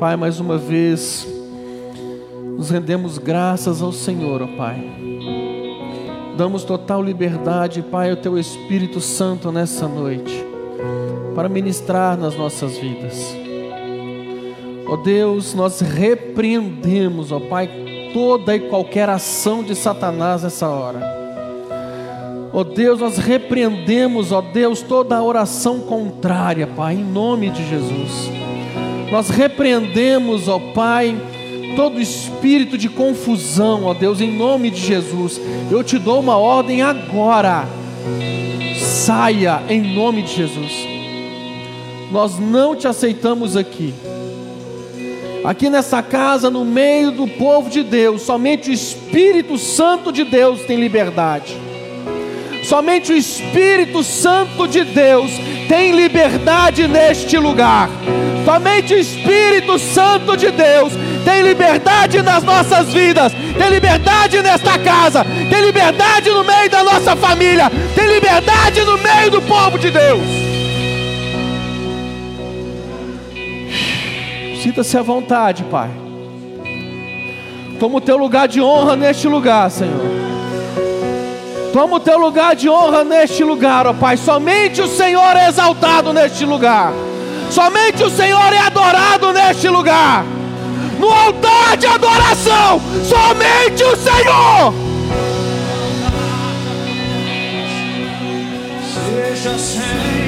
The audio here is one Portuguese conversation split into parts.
Pai, mais uma vez, nos rendemos graças ao Senhor, ó Pai. Damos total liberdade, Pai, ao Teu Espírito Santo nessa noite, para ministrar nas nossas vidas. Ó Deus, nós repreendemos, ó Pai, toda e qualquer ação de Satanás nessa hora. Ó Deus, nós repreendemos, ó Deus, toda a oração contrária, Pai, em nome de Jesus. Nós repreendemos, ó Pai, todo espírito de confusão, ó Deus, em nome de Jesus. Eu te dou uma ordem agora. Saia em nome de Jesus. Nós não te aceitamos aqui. Aqui nessa casa, no meio do povo de Deus, somente o Espírito Santo de Deus tem liberdade. Somente o Espírito Santo de Deus tem liberdade neste lugar. Somente o Espírito Santo de Deus tem liberdade nas nossas vidas, tem liberdade nesta casa, tem liberdade no meio da nossa família, tem liberdade no meio do povo de Deus. Sinta-se à vontade, Pai. Toma o teu lugar de honra neste lugar, Senhor. Toma o teu lugar de honra neste lugar, ó Pai. Somente o Senhor é exaltado neste lugar. Somente o Senhor é adorado neste lugar. No altar de adoração, somente o Senhor. Seja sempre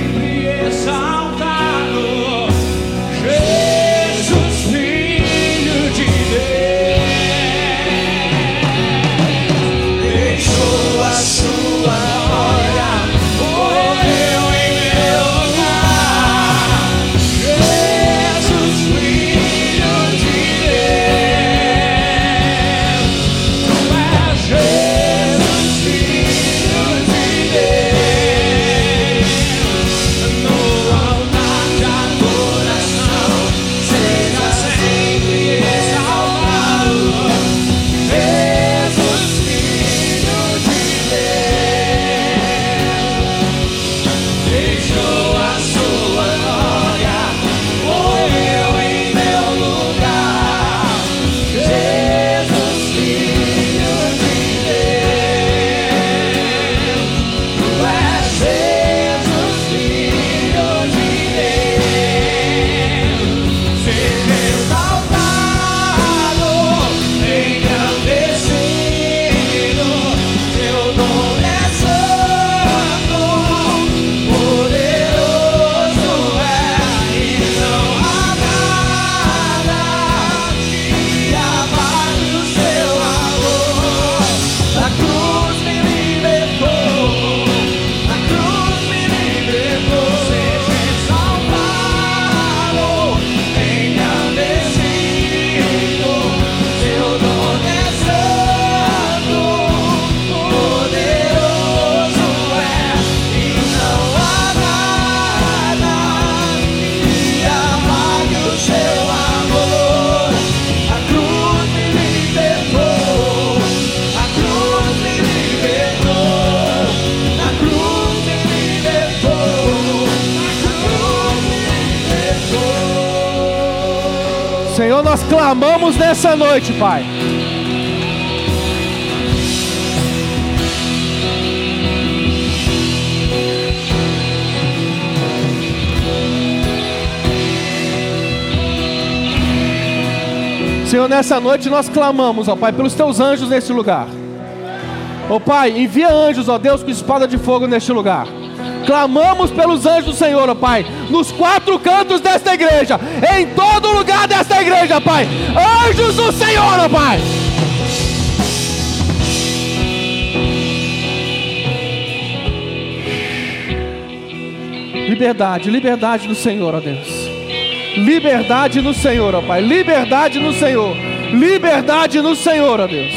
nessa noite, Pai. Senhor, nessa noite nós clamamos, ó Pai, pelos teus anjos nesse lugar. Ó Pai, envia anjos, ó Deus, com espada de fogo neste lugar. Clamamos pelos anjos do Senhor, ó Pai, nos quatro cantos desta igreja, em todo lugar desta igreja, Pai. Anjos do Senhor, ó Pai. Liberdade, liberdade no Senhor, ó Deus. Liberdade no Senhor, ó Pai. Liberdade no Senhor. Liberdade no Senhor, ó Deus.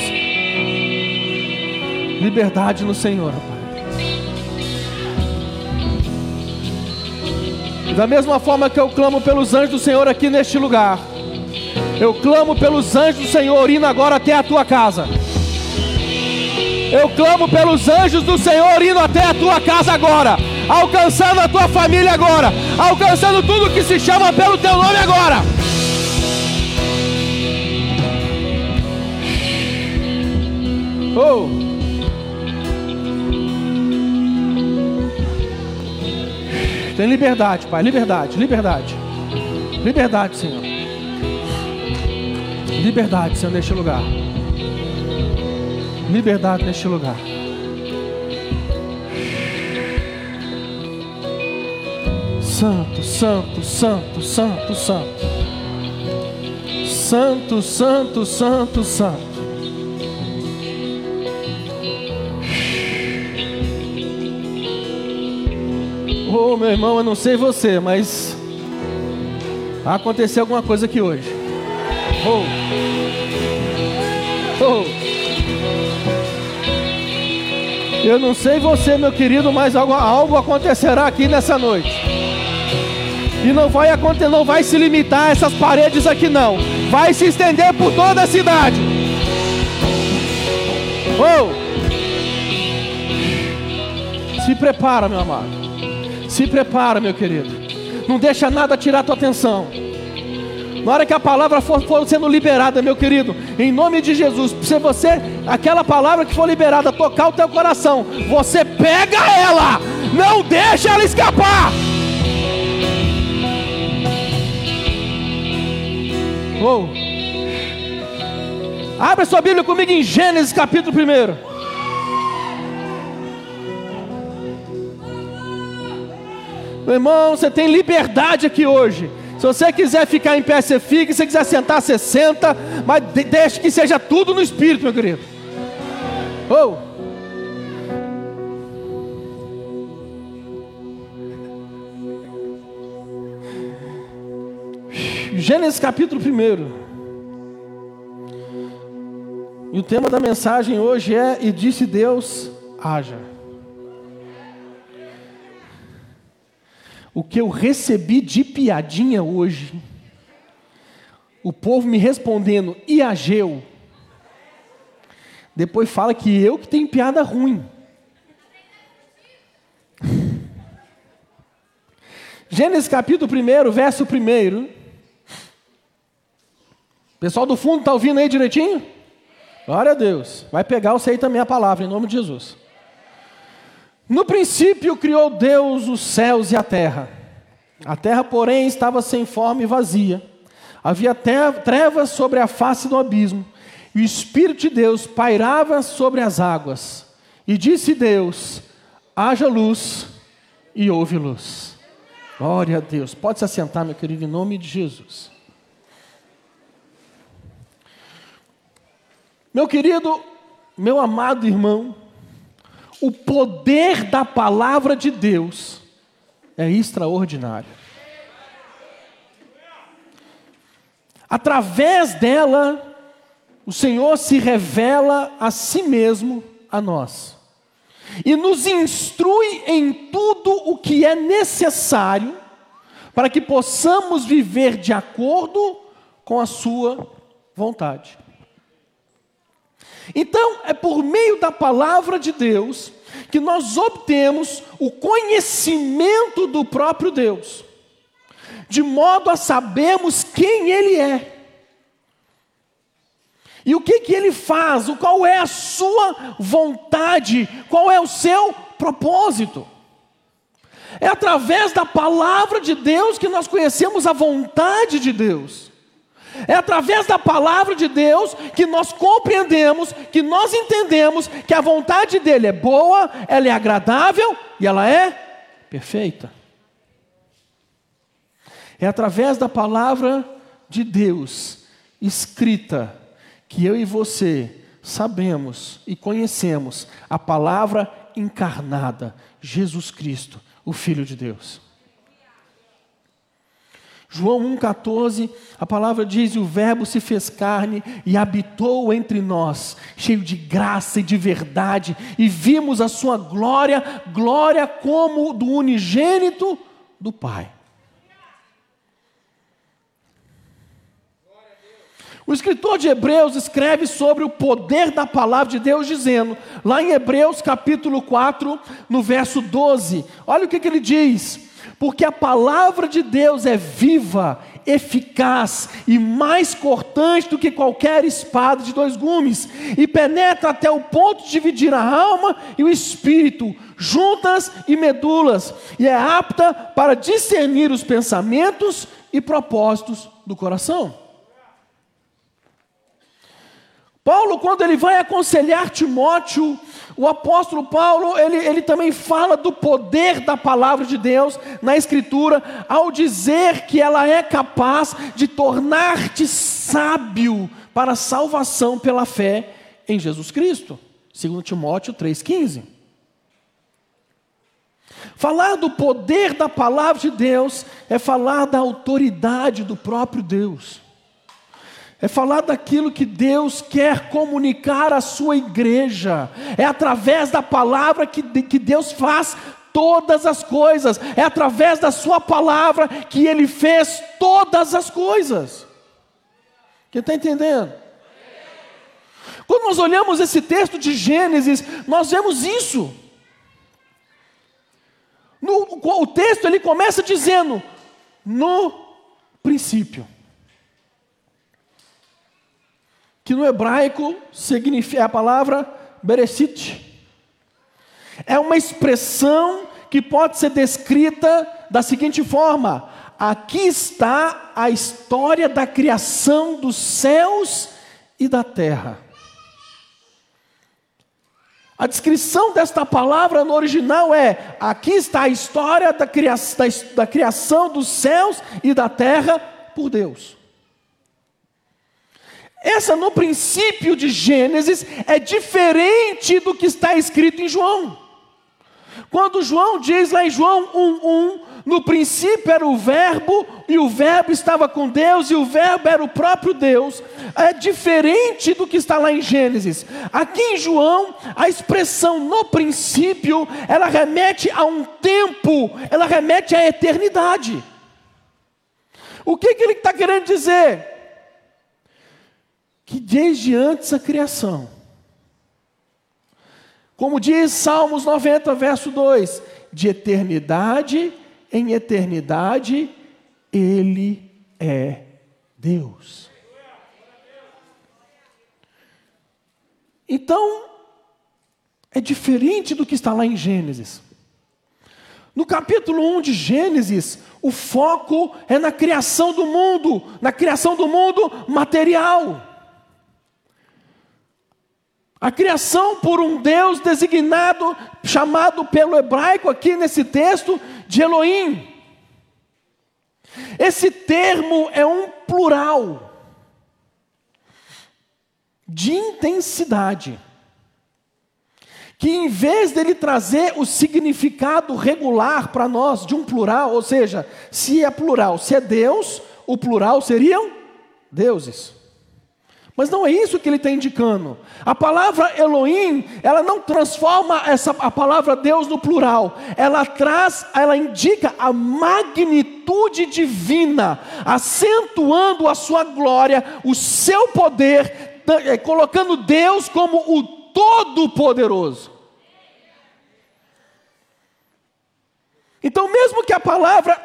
Liberdade no Senhor, ó Pai. Da mesma forma que eu clamo pelos anjos do Senhor aqui neste lugar, eu clamo pelos anjos do Senhor indo agora até a tua casa. Eu clamo pelos anjos do Senhor indo até a tua casa agora, alcançando a tua família agora, alcançando tudo que se chama pelo teu nome agora. Oh. Tem liberdade, Pai. Liberdade, liberdade. Liberdade, Senhor. Liberdade, Senhor, neste lugar. Liberdade neste lugar. Santo, santo, santo, santo, santo. Santo, santo, santo, santo. Meu irmão, eu não sei você, mas aconteceu alguma coisa aqui hoje. Oh. Oh. Eu não sei você, meu querido, mas algo, algo acontecerá aqui nessa noite. E não vai acontecer, não vai se limitar a essas paredes aqui não. Vai se estender por toda a cidade. Oh! Se prepara, meu amado. Se prepara, meu querido. Não deixa nada tirar tua atenção. Na hora que a palavra for, for, sendo liberada, meu querido, em nome de Jesus, se você, aquela palavra que for liberada, tocar o teu coração, você pega ela, não deixa ela escapar. Oh. Abra sua Bíblia comigo em Gênesis capítulo 1. Meu irmão, você tem liberdade aqui hoje. Se você quiser ficar em pé, você fica. Se você quiser sentar, você senta. Mas deixe que seja tudo no Espírito, meu querido. Oh! Gênesis capítulo 1. E o tema da mensagem hoje é: E disse Deus, haja. O que eu recebi de piadinha hoje, o povo me respondendo, e Ageu, depois fala que eu que tenho piada ruim. Gênesis capítulo 1, verso 1. Pessoal do fundo está ouvindo aí direitinho? Glória a Deus. Vai pegar você aí também a palavra, em nome de Jesus. No princípio criou Deus os céus e a terra. A terra, porém, estava sem forma e vazia. Havia trevas sobre a face do abismo, e o Espírito de Deus pairava sobre as águas. E disse Deus: haja luz, e houve luz. Glória a Deus. Pode se assentar, meu querido, em nome de Jesus. Meu querido, meu amado irmão, o poder da palavra de Deus é extraordinário. Através dela, o Senhor se revela a si mesmo a nós e nos instrui em tudo o que é necessário para que possamos viver de acordo com a Sua vontade. Então, é por meio da palavra de Deus que nós obtemos o conhecimento do próprio Deus, de modo a sabermos quem Ele é. E o que, que ele faz? Qual é a sua vontade? Qual é o seu propósito? É através da palavra de Deus que nós conhecemos a vontade de Deus. É através da palavra de Deus que nós compreendemos, que nós entendemos que a vontade dele é boa, ela é agradável e ela é perfeita. É através da palavra de Deus escrita que eu e você sabemos e conhecemos a palavra encarnada, Jesus Cristo, o Filho de Deus. João 1,14, a palavra diz: o Verbo se fez carne e habitou entre nós, cheio de graça e de verdade, e vimos a sua glória, glória como do unigênito do Pai. O escritor de Hebreus escreve sobre o poder da palavra de Deus, dizendo, lá em Hebreus capítulo 4, no verso 12, olha o que, que ele diz: Porque a palavra de Deus é viva, eficaz e mais cortante do que qualquer espada de dois gumes, e penetra até o ponto de dividir a alma e o espírito, juntas e medulas, e é apta para discernir os pensamentos e propósitos do coração. Paulo, quando ele vai aconselhar Timóteo, o apóstolo Paulo, ele, ele também fala do poder da palavra de Deus na Escritura, ao dizer que ela é capaz de tornar-te sábio para a salvação pela fé em Jesus Cristo. Segundo Timóteo 3,15. Falar do poder da palavra de Deus é falar da autoridade do próprio Deus é falar daquilo que Deus quer comunicar à sua igreja, é através da palavra que, que Deus faz todas as coisas, é através da Sua palavra que Ele fez todas as coisas. Quem está entendendo? Quando nós olhamos esse texto de Gênesis, nós vemos isso. No, o texto ele começa dizendo: no princípio que no hebraico significa a palavra bereshit. É uma expressão que pode ser descrita da seguinte forma: aqui está a história da criação dos céus e da terra. A descrição desta palavra no original é: aqui está a história da criação dos céus e da terra por Deus. Essa no princípio de Gênesis é diferente do que está escrito em João. Quando João diz lá em João 1:1, no princípio era o verbo e o verbo estava com Deus e o verbo era o próprio Deus, é diferente do que está lá em Gênesis. Aqui em João, a expressão no princípio, ela remete a um tempo, ela remete à eternidade. O que, que ele está querendo dizer? Que desde antes da criação, como diz Salmos 90, verso 2, de eternidade em eternidade, Ele é Deus. Então, é diferente do que está lá em Gênesis. No capítulo 1 de Gênesis, o foco é na criação do mundo, na criação do mundo material. A criação por um Deus designado, chamado pelo hebraico aqui nesse texto de Elohim. Esse termo é um plural de intensidade, que em vez dele trazer o significado regular para nós de um plural, ou seja, se é plural, se é Deus, o plural seriam deuses. Mas não é isso que ele está indicando. A palavra Elohim, ela não transforma essa, a palavra Deus no plural. Ela traz, ela indica a magnitude divina, acentuando a sua glória, o seu poder, eh, colocando Deus como o Todo-Poderoso. Então, mesmo que a palavra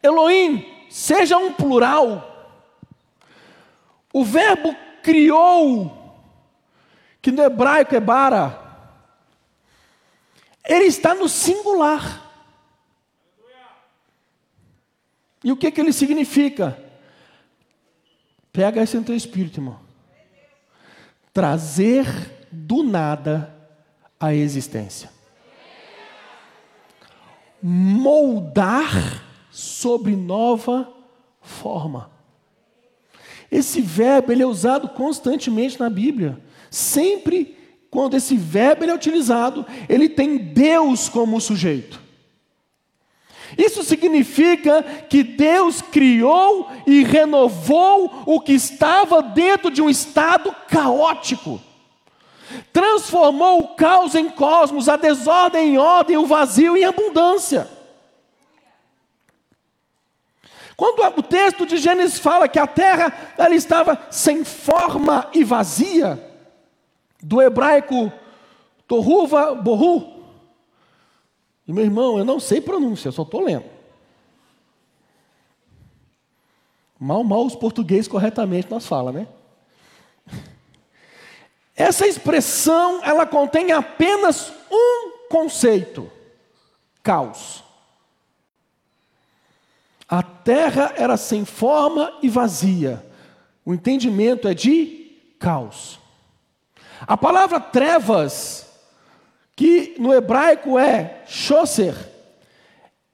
Elohim seja um plural, o verbo criou, que no hebraico é bara, ele está no singular. E o que, que ele significa? Pega esse no teu espírito, irmão. Trazer do nada a existência. Moldar sobre nova forma. Esse verbo ele é usado constantemente na Bíblia. Sempre quando esse verbo ele é utilizado, ele tem Deus como sujeito. Isso significa que Deus criou e renovou o que estava dentro de um estado caótico. Transformou o caos em cosmos, a desordem em ordem, o vazio em abundância. Quando o texto de Gênesis fala que a terra ela estava sem forma e vazia, do hebraico torruva borru, e meu irmão, eu não sei pronúncia, só estou lendo. Mal, mal os portugueses corretamente nós fala, né? Essa expressão, ela contém apenas um conceito: caos. A terra era sem forma e vazia. O entendimento é de caos. A palavra trevas, que no hebraico é shoser,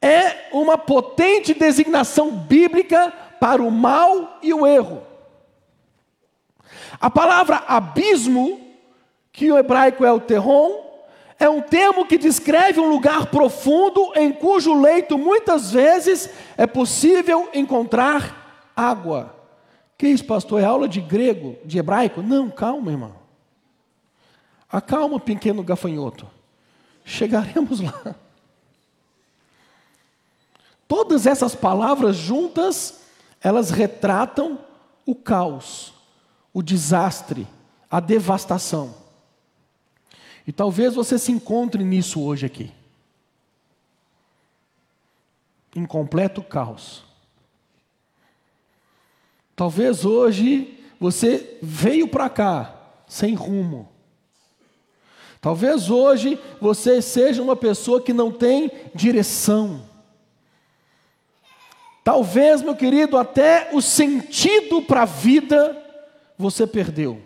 é uma potente designação bíblica para o mal e o erro. A palavra abismo, que o hebraico é o terron, é um termo que descreve um lugar profundo em cujo leito muitas vezes é possível encontrar água. Que isso, pastor? É aula de grego, de hebraico? Não, calma, irmão. Acalma, pequeno gafanhoto. Chegaremos lá. Todas essas palavras juntas elas retratam o caos, o desastre, a devastação. E talvez você se encontre nisso hoje aqui. Em completo caos. Talvez hoje você veio para cá sem rumo. Talvez hoje você seja uma pessoa que não tem direção. Talvez, meu querido, até o sentido para a vida você perdeu.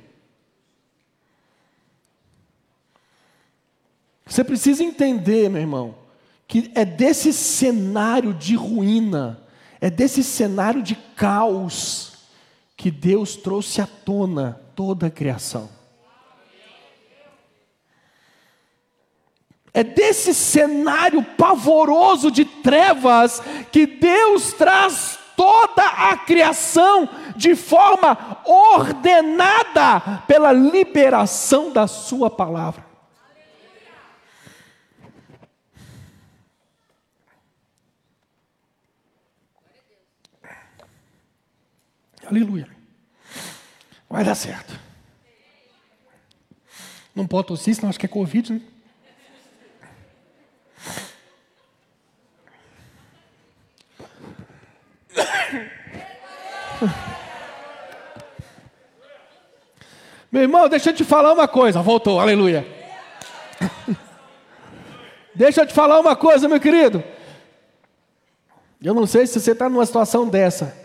Você precisa entender, meu irmão, que é desse cenário de ruína, é desse cenário de caos, que Deus trouxe à tona toda a criação. É desse cenário pavoroso de trevas que Deus traz toda a criação de forma ordenada pela liberação da Sua palavra. Aleluia. Vai dar certo. Não pode tossir, senão acho que é Covid, né? Meu irmão, deixa eu te falar uma coisa. Voltou, aleluia. deixa eu te falar uma coisa, meu querido. Eu não sei se você está numa situação dessa,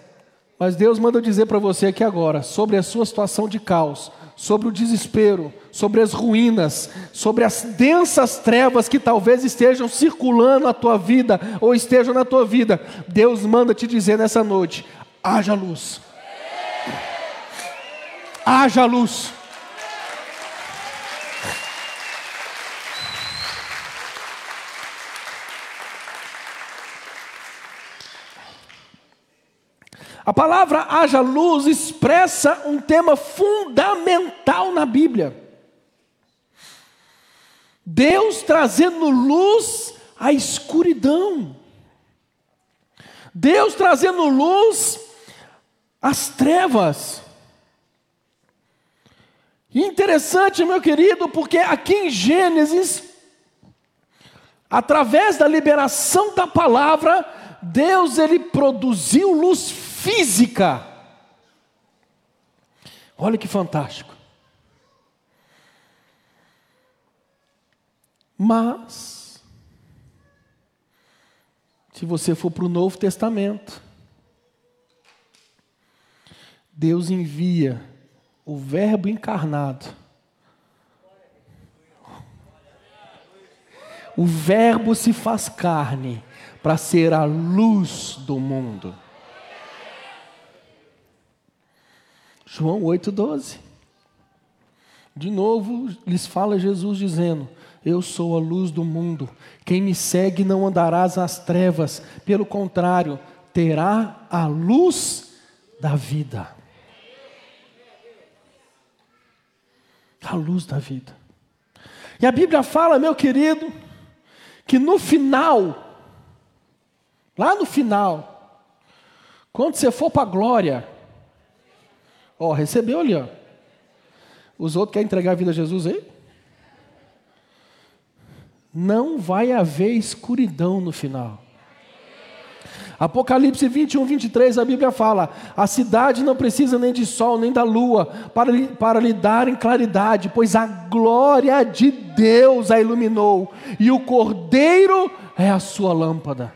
mas Deus manda dizer para você aqui agora, sobre a sua situação de caos, sobre o desespero, sobre as ruínas, sobre as densas trevas que talvez estejam circulando na tua vida ou estejam na tua vida. Deus manda te dizer nessa noite: haja luz. Haja luz. A palavra haja luz expressa um tema fundamental na Bíblia. Deus trazendo luz à escuridão. Deus trazendo luz às trevas. Interessante, meu querido, porque aqui em Gênesis, através da liberação da palavra, Deus ele produziu luz física. Olha que fantástico. Mas, se você for para o Novo Testamento, Deus envia o Verbo encarnado. O Verbo se faz carne para ser a luz do mundo. João 8,12. De novo, lhes fala Jesus dizendo: Eu sou a luz do mundo. Quem me segue não andarás nas trevas, pelo contrário, terá a luz da vida. A luz da vida. E a Bíblia fala, meu querido, que no final, lá no final, quando você for para a glória, Ó, recebeu ali, ó. Os outros querem entregar a vida a Jesus aí? Não vai haver escuridão no final. Apocalipse 21, 23, a Bíblia fala: a cidade não precisa nem de sol nem da lua para, lhe- para lhe darem claridade, pois a glória de Deus a iluminou, e o cordeiro é a sua lâmpada.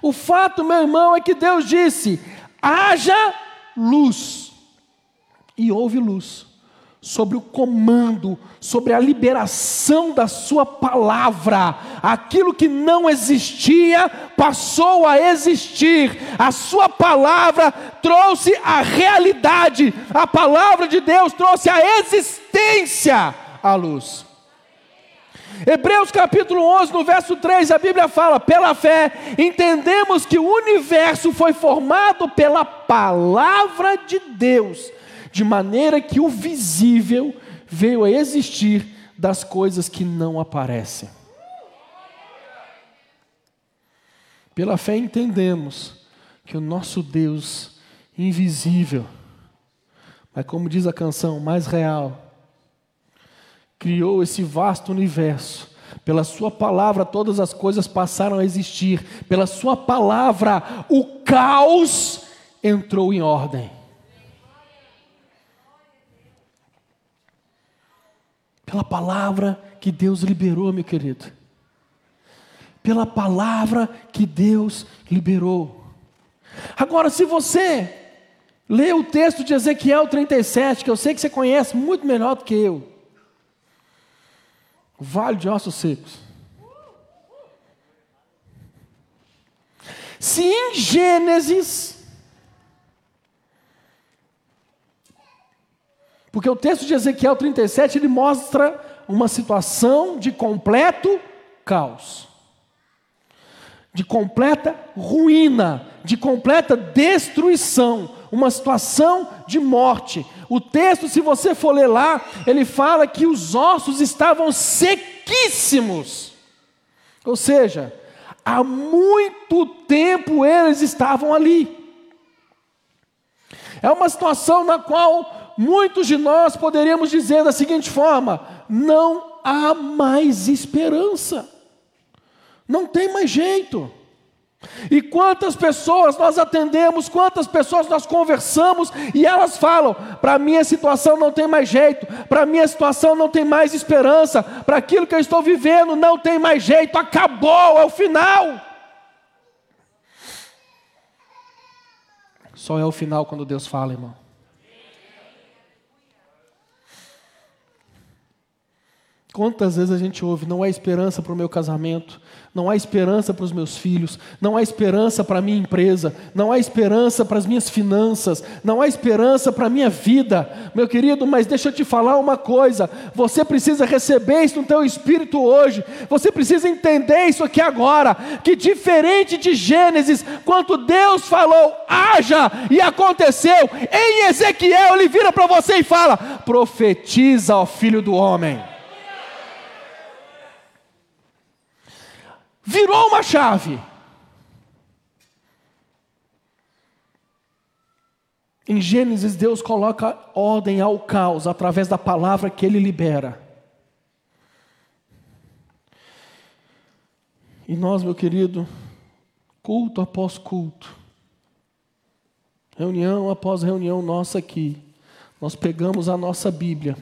O fato, meu irmão, é que Deus disse: haja luz, e houve luz sobre o comando, sobre a liberação da Sua palavra. Aquilo que não existia passou a existir. A Sua palavra trouxe a realidade. A palavra de Deus trouxe a existência à luz. Hebreus capítulo 11, no verso 3, a Bíblia fala: pela fé, entendemos que o universo foi formado pela palavra de Deus, de maneira que o visível veio a existir das coisas que não aparecem. Pela fé, entendemos que o nosso Deus invisível, mas como diz a canção, mais real, criou esse vasto universo. Pela Sua palavra, todas as coisas passaram a existir. Pela Sua palavra, o caos entrou em ordem. Pela palavra que Deus liberou, meu querido. Pela palavra que Deus liberou. Agora, se você lê o texto de Ezequiel 37, que eu sei que você conhece muito melhor do que eu. Vale de ossos secos. Se em Gênesis, porque o texto de Ezequiel 37 ele mostra uma situação de completo caos, de completa ruína, de completa destruição, uma situação de morte. O texto, se você for ler lá, ele fala que os ossos estavam sequíssimos. Ou seja, há muito tempo eles estavam ali. É uma situação na qual muitos de nós poderíamos dizer da seguinte forma: não há mais esperança, não tem mais jeito. E quantas pessoas nós atendemos, quantas pessoas nós conversamos e elas falam: para mim a situação não tem mais jeito, para mim a situação não tem mais esperança, para aquilo que eu estou vivendo não tem mais jeito, acabou, é o final. Só é o final quando Deus fala, irmão. Quantas vezes a gente ouve, não há esperança para o meu casamento, não há esperança para os meus filhos, não há esperança para a minha empresa, não há esperança para as minhas finanças, não há esperança para a minha vida. Meu querido, mas deixa eu te falar uma coisa, você precisa receber isso no teu espírito hoje, você precisa entender isso aqui agora, que diferente de Gênesis, quando Deus falou, haja, e aconteceu, em Ezequiel ele vira para você e fala, profetiza, ó filho do homem. Virou uma chave. Em Gênesis, Deus coloca ordem ao caos através da palavra que Ele libera. E nós, meu querido, culto após culto, reunião após reunião nossa aqui, nós pegamos a nossa Bíblia,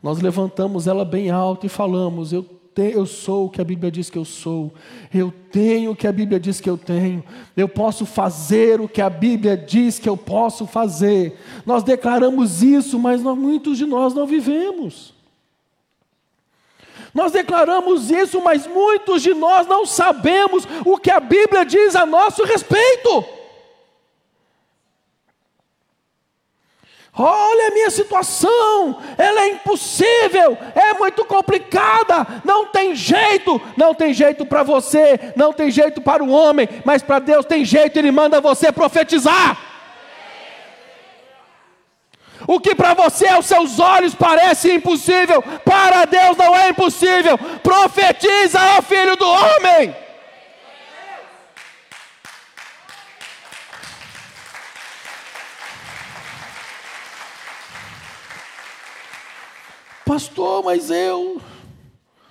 nós levantamos ela bem alto e falamos: Eu eu sou o que a Bíblia diz que eu sou, eu tenho o que a Bíblia diz que eu tenho, eu posso fazer o que a Bíblia diz que eu posso fazer. Nós declaramos isso, mas muitos de nós não vivemos. Nós declaramos isso, mas muitos de nós não sabemos o que a Bíblia diz a nosso respeito. Olha a minha situação, ela é impossível, é muito complicada, não tem jeito, não tem jeito para você, não tem jeito para o homem, mas para Deus tem jeito, Ele manda você profetizar. O que para você aos seus olhos parece impossível, para Deus não é impossível. Profetiza ao filho do homem. Pastor, mas eu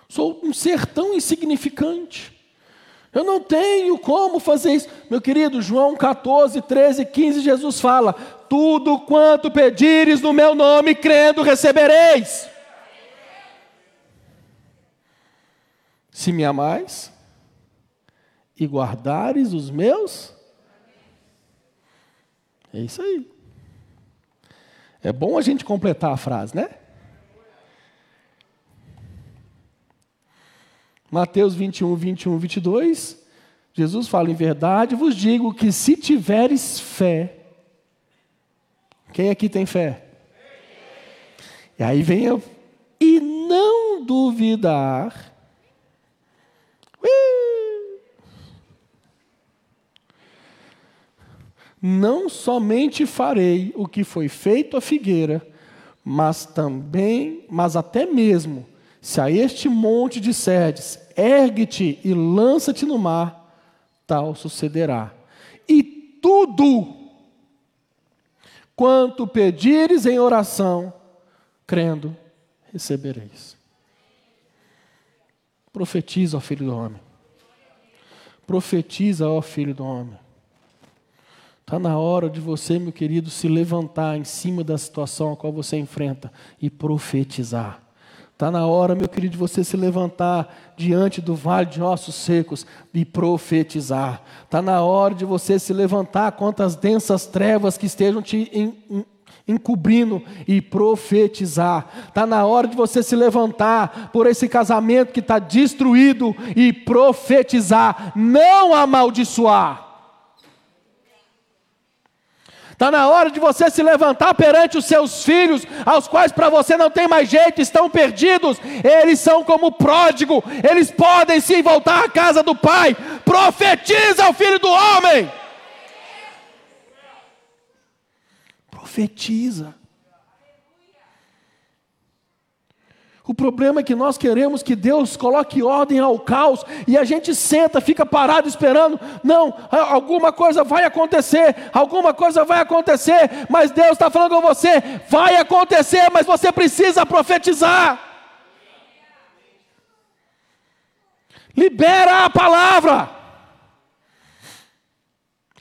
sou um ser tão insignificante. Eu não tenho como fazer isso. Meu querido, João 14, 13, 15, Jesus fala: Tudo quanto pedires no meu nome, crendo, recebereis. Se me amais e guardares os meus. É isso aí. É bom a gente completar a frase, né? Mateus 21, 21, 22, Jesus fala: Em verdade vos digo que se tiveres fé, quem aqui tem fé? E aí vem eu, e não duvidar, não somente farei o que foi feito à figueira, mas também, mas até mesmo, se a este monte disserdes, ergue-te e lança-te no mar, tal sucederá. E tudo quanto pedires em oração, crendo, recebereis. Profetiza, ó filho do homem. Profetiza, ó filho do homem. Está na hora de você, meu querido, se levantar em cima da situação a qual você enfrenta e profetizar. Está na hora, meu querido, de você se levantar diante do vale de ossos secos e profetizar. Está na hora de você se levantar contra as densas trevas que estejam te encobrindo e profetizar. Está na hora de você se levantar por esse casamento que está destruído e profetizar, não amaldiçoar. Está na hora de você se levantar perante os seus filhos, aos quais para você não tem mais jeito, estão perdidos. Eles são como pródigo, eles podem sim voltar à casa do pai. Profetiza o filho do homem. Profetiza. O problema é que nós queremos que Deus coloque ordem ao caos e a gente senta, fica parado esperando. Não, alguma coisa vai acontecer, alguma coisa vai acontecer, mas Deus está falando com você: vai acontecer, mas você precisa profetizar. Libera a palavra.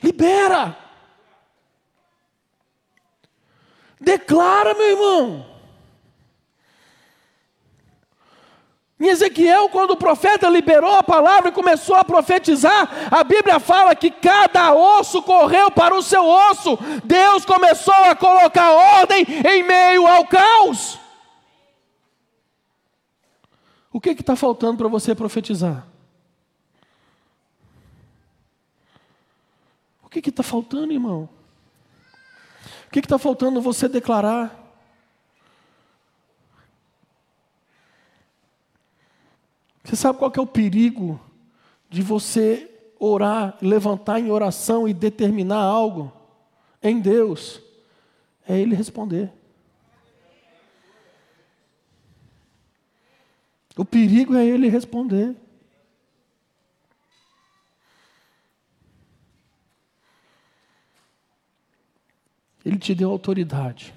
Libera. Declara, meu irmão. Em Ezequiel, quando o profeta liberou a palavra e começou a profetizar, a Bíblia fala que cada osso correu para o seu osso. Deus começou a colocar ordem em meio ao caos. O que está faltando para você profetizar? O que está faltando, irmão? O que está faltando você declarar? Você sabe qual é o perigo de você orar, levantar em oração e determinar algo em Deus? É Ele responder. O perigo é Ele responder. Ele te deu autoridade.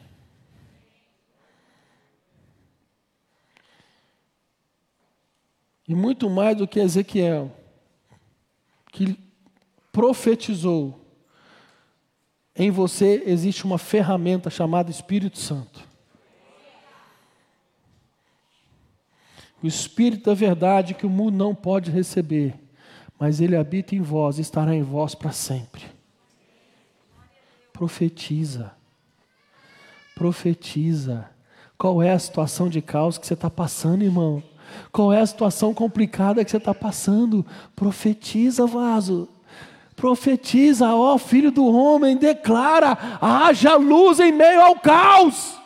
E muito mais do que Ezequiel, que profetizou, em você existe uma ferramenta chamada Espírito Santo. O Espírito da verdade que o mundo não pode receber, mas ele habita em vós e estará em vós para sempre. Profetiza. Profetiza. Qual é a situação de caos que você está passando, irmão? Qual é a situação complicada que você está passando? Profetiza, vaso. Profetiza, ó filho do homem, declara: haja luz em meio ao caos.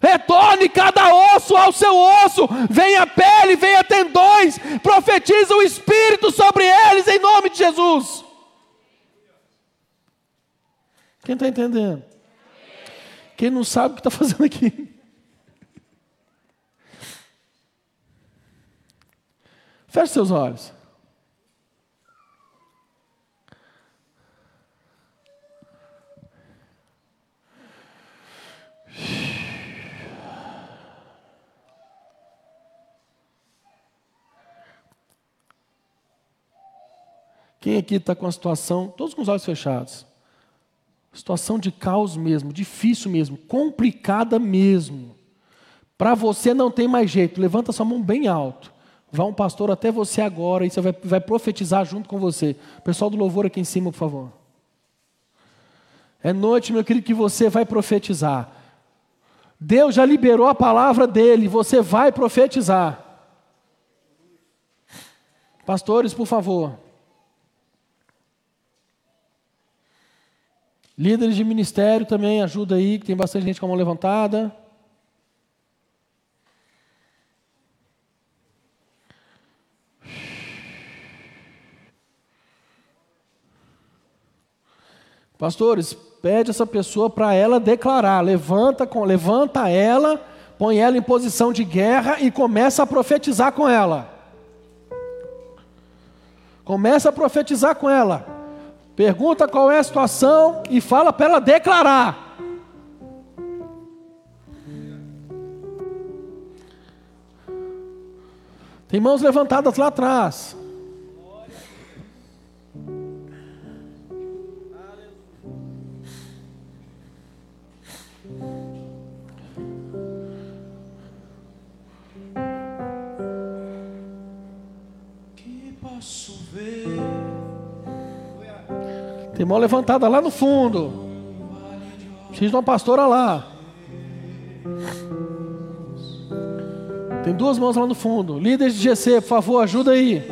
Retorne cada osso ao seu osso, venha pele, venha tendões, profetiza o Espírito sobre eles em nome de Jesus. Quem está entendendo? Quem não sabe o que está fazendo aqui? Feche seus olhos. Quem aqui está com a situação, todos com os olhos fechados? Situação de caos mesmo, difícil mesmo, complicada mesmo. Para você não tem mais jeito, levanta sua mão bem alto. Vá um pastor até você agora e você vai, vai profetizar junto com você. Pessoal do louvor aqui em cima, por favor. É noite, meu querido, que você vai profetizar. Deus já liberou a palavra dele, você vai profetizar. Pastores, por favor. Líderes de ministério também, ajuda aí, que tem bastante gente com a mão levantada. Pastores, pede essa pessoa para ela declarar, levanta, levanta ela, põe ela em posição de guerra e começa a profetizar com ela. Começa a profetizar com ela. Pergunta qual é a situação e fala para ela declarar. Tem mãos levantadas lá atrás. Tem mão levantada lá no fundo. Preciso de uma pastora lá. Tem duas mãos lá no fundo. Líderes de GC, por favor, ajuda aí.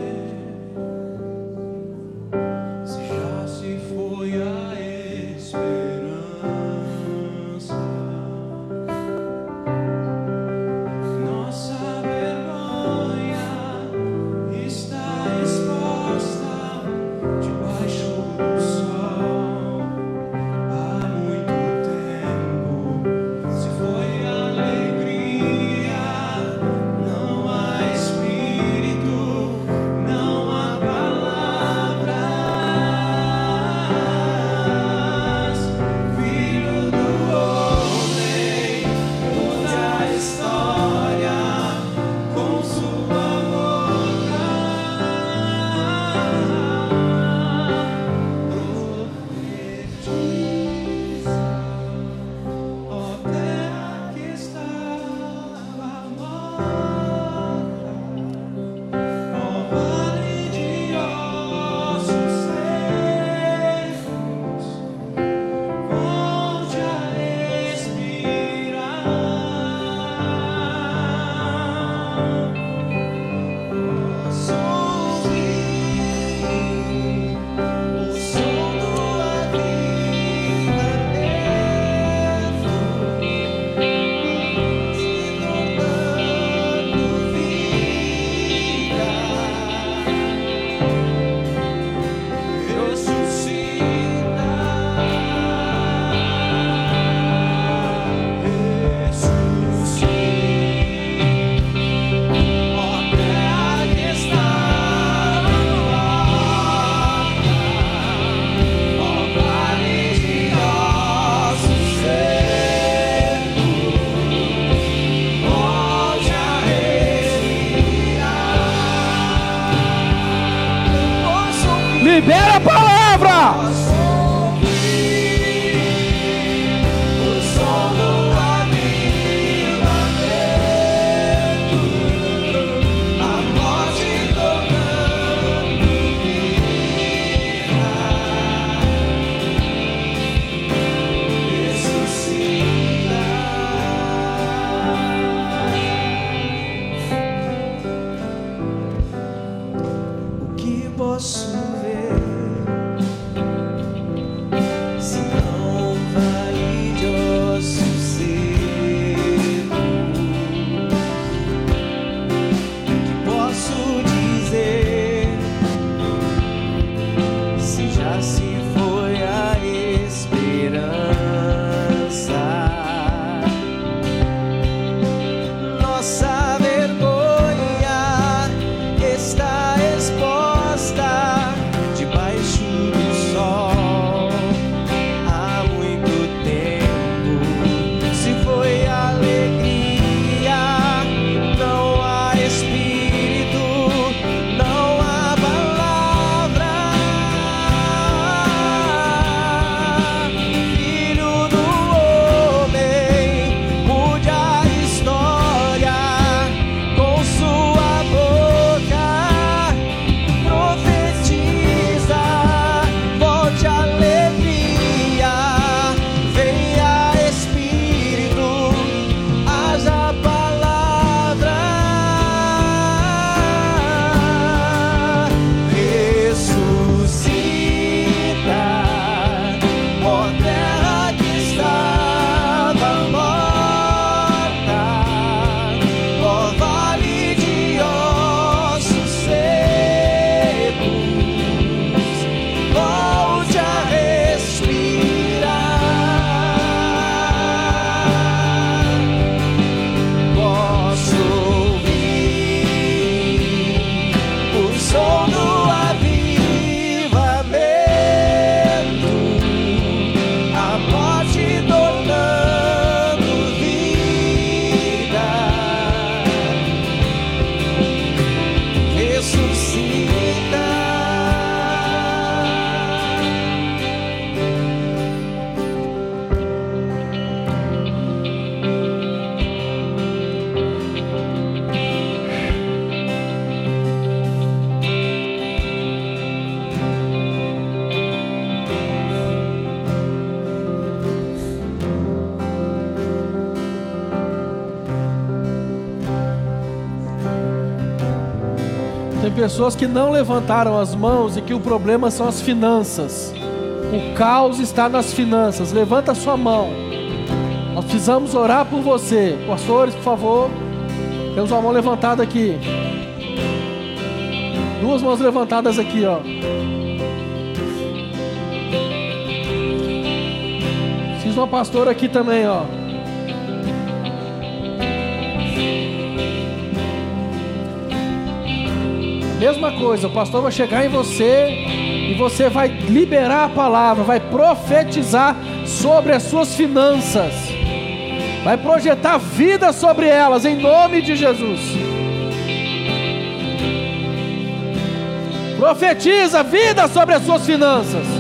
Pessoas que não levantaram as mãos e que o problema são as finanças. O caos está nas finanças. Levanta a sua mão. Nós precisamos orar por você. Pastores, por favor. Temos uma mão levantada aqui. Duas mãos levantadas aqui, ó. Fiz uma pastora aqui também, ó. Mesma coisa, o pastor vai chegar em você e você vai liberar a palavra, vai profetizar sobre as suas finanças, vai projetar vida sobre elas, em nome de Jesus. Profetiza vida sobre as suas finanças.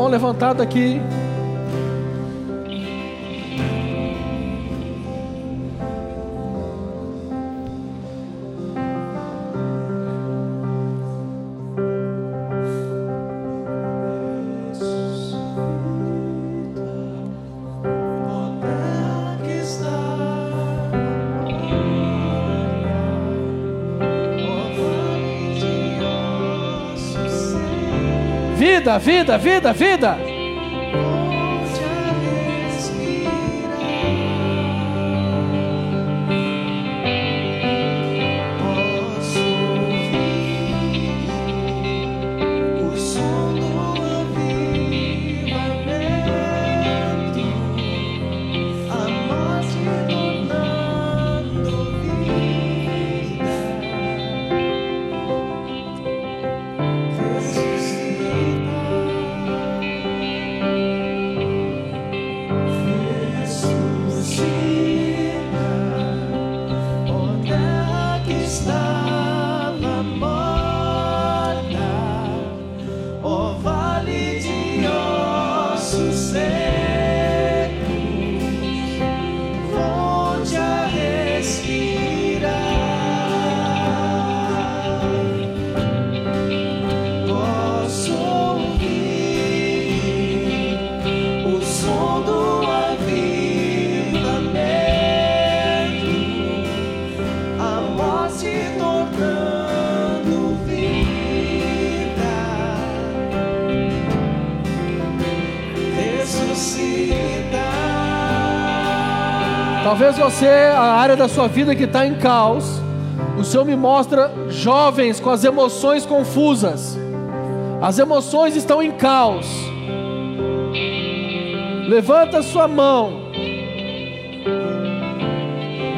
Mão levantada aqui. Vida, vida, vida, vida. Talvez você, a área da sua vida que está em caos, o Senhor me mostra jovens com as emoções confusas. As emoções estão em caos. Levanta sua mão.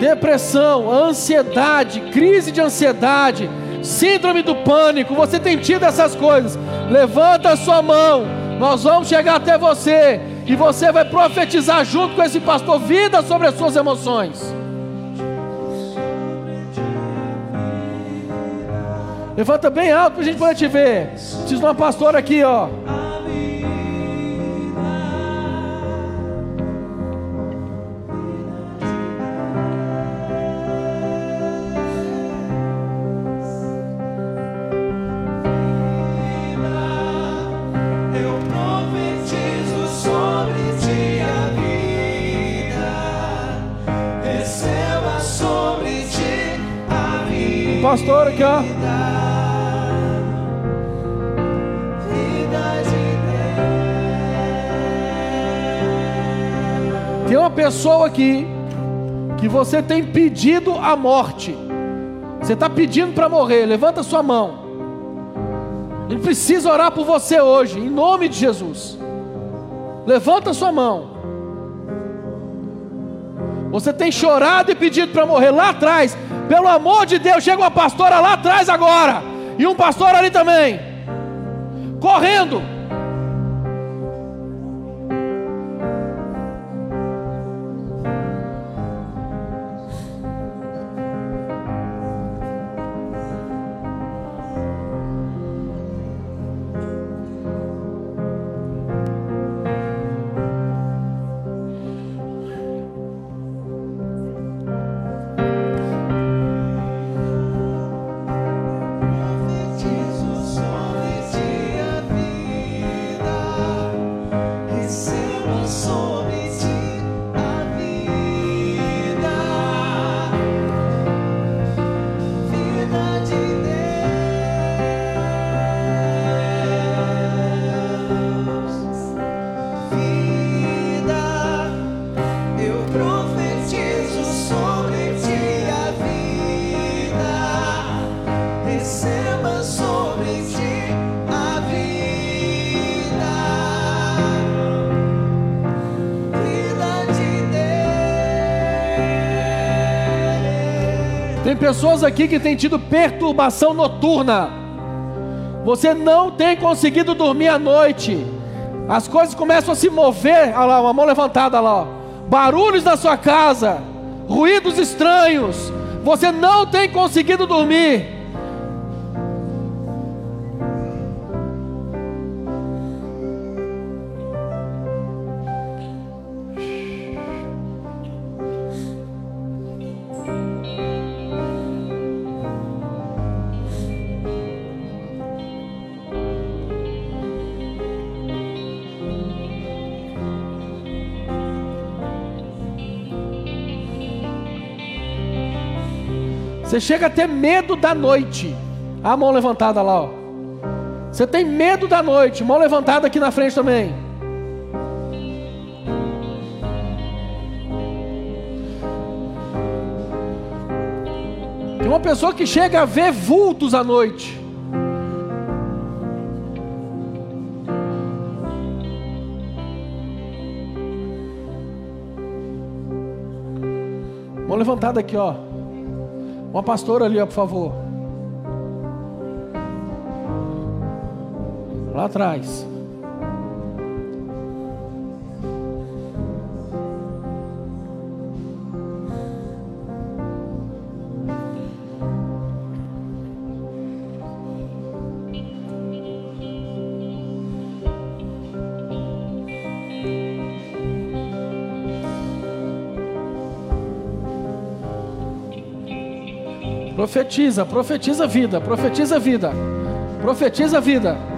Depressão, ansiedade, crise de ansiedade, síndrome do pânico. Você tem tido essas coisas? Levanta sua mão. Nós vamos chegar até você e você vai profetizar junto com esse pastor vida sobre as suas emoções. Levanta bem alto para a gente poder te ver. De uma pastora aqui, ó. Tem uma pessoa aqui que você tem pedido a morte. Você está pedindo para morrer. Levanta sua mão. Ele precisa orar por você hoje, em nome de Jesus. Levanta sua mão. Você tem chorado e pedido para morrer lá atrás. Pelo amor de Deus, chega uma pastora lá atrás agora. E um pastor ali também. Correndo. Pessoas aqui que têm tido perturbação noturna. Você não tem conseguido dormir à noite. As coisas começam a se mover. Olha lá, uma mão levantada lá. Ó. Barulhos na sua casa, ruídos estranhos. Você não tem conseguido dormir. Você chega a ter medo da noite. A mão levantada lá, ó. Você tem medo da noite. Mão levantada aqui na frente também. Tem uma pessoa que chega a ver vultos à noite. Mão levantada aqui, ó. Uma pastora ali, ó, por favor. Lá atrás. Profetiza, profetiza vida, profetiza vida, profetiza vida.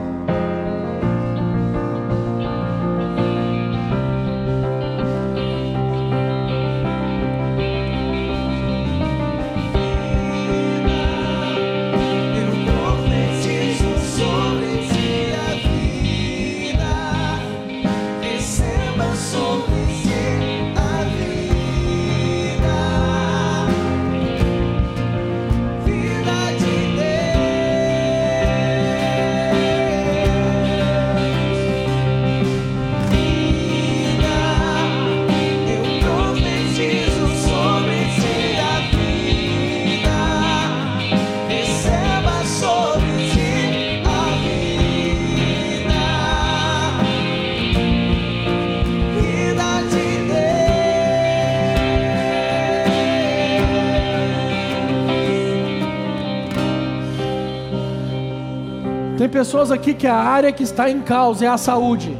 Pessoas aqui que a área que está em causa é a saúde.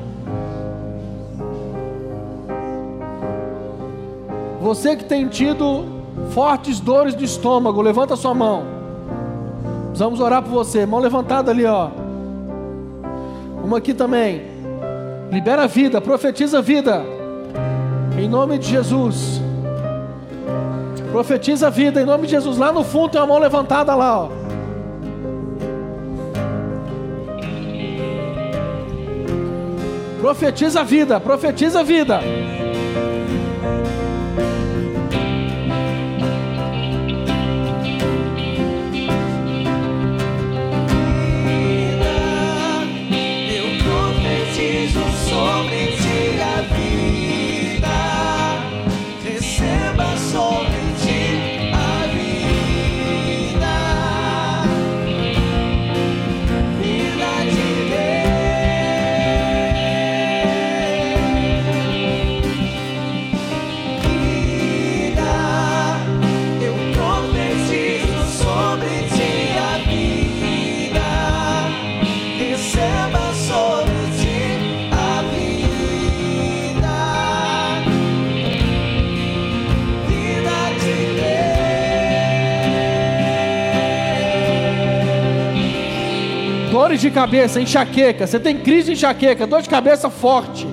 Você que tem tido fortes dores de estômago, levanta sua mão. Vamos orar por você. Mão levantada ali, ó. Uma aqui também. Libera vida, profetiza vida. Em nome de Jesus. Profetiza vida em nome de Jesus. Lá no fundo tem uma mão levantada lá, ó. Profetiza a vida, profetiza a vida. Cabeça, enxaqueca. Você tem crise de enxaqueca, dor de cabeça forte.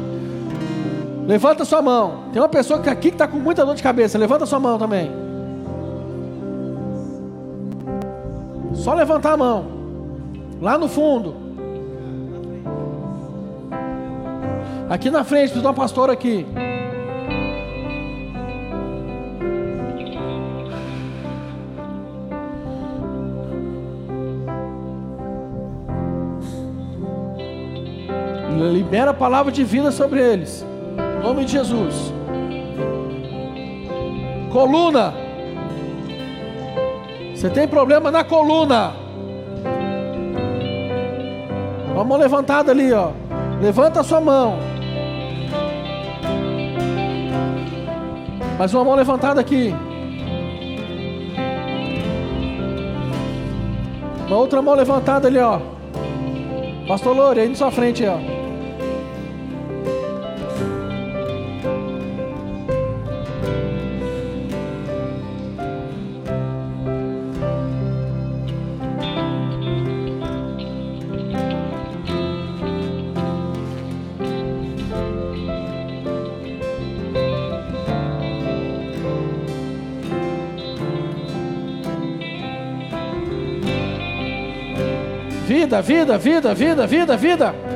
Levanta sua mão. Tem uma pessoa que aqui que está com muita dor de cabeça. Levanta sua mão também. Só levantar a mão. Lá no fundo. Aqui na frente, precisa de uma pastora aqui. Libera a palavra de vida sobre eles. Em nome de Jesus. Coluna. Você tem problema na coluna. Uma mão levantada ali, ó. Levanta a sua mão. Mais uma mão levantada aqui. Uma outra mão levantada ali, ó. Pastor Loure, aí na sua frente, ó. Vida, vida, vida, vida, vida, vida.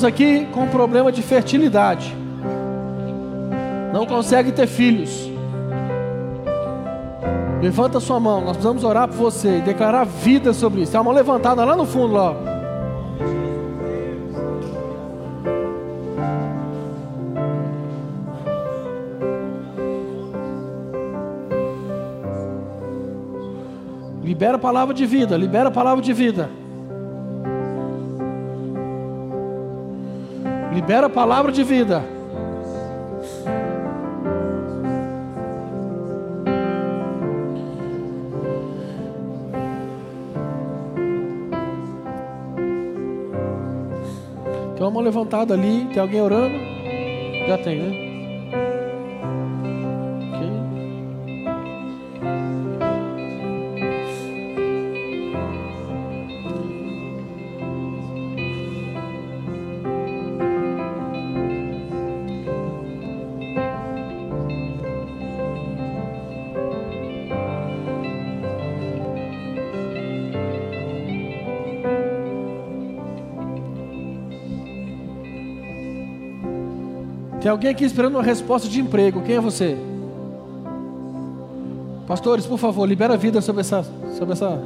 Pessoas aqui com problema de fertilidade. Não conseguem ter filhos. Levanta sua mão, nós precisamos orar por você e declarar vida sobre isso. Tem uma mão levantada lá no fundo, ó. Libera a palavra de vida, libera a palavra de vida. Libera a palavra de vida. Tem uma mão levantada ali, tem alguém orando? Já tem, né? Tem alguém aqui esperando uma resposta de emprego. Quem é você? Pastores, por favor, libera a vida sobre essa, sobre essa,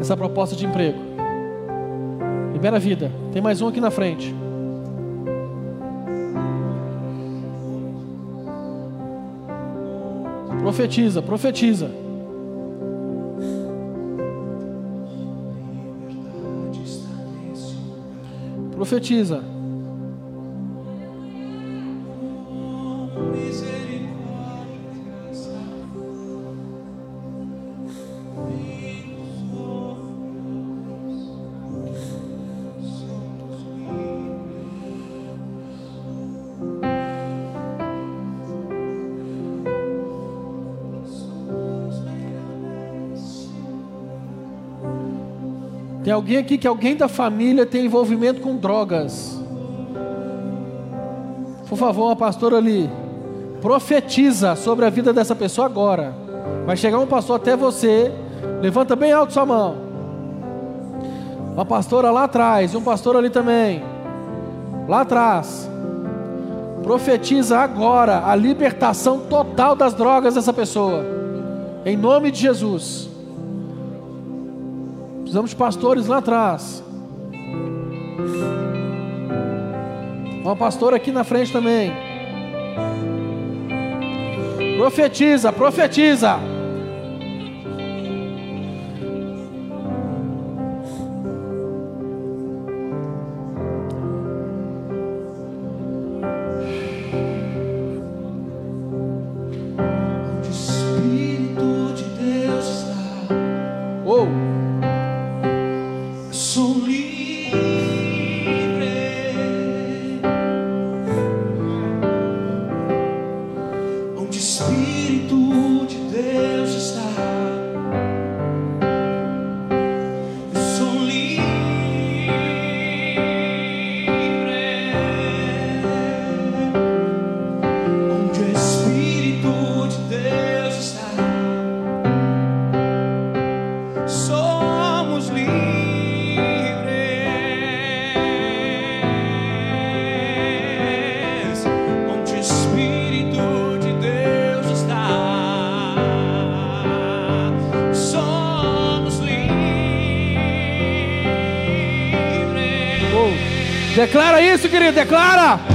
essa proposta de emprego. Libera a vida. Tem mais um aqui na frente. Profetiza, profetiza. Profetiza. Tem alguém aqui que alguém da família tem envolvimento com drogas. Por favor, uma pastora ali, profetiza sobre a vida dessa pessoa agora. Vai chegar um pastor até você, levanta bem alto sua mão. Uma pastora lá atrás, e um pastor ali também. Lá atrás. Profetiza agora a libertação total das drogas dessa pessoa. Em nome de Jesus. Precisamos de pastores lá atrás. Uma pastora aqui na frente também. Profetiza, profetiza. Declara.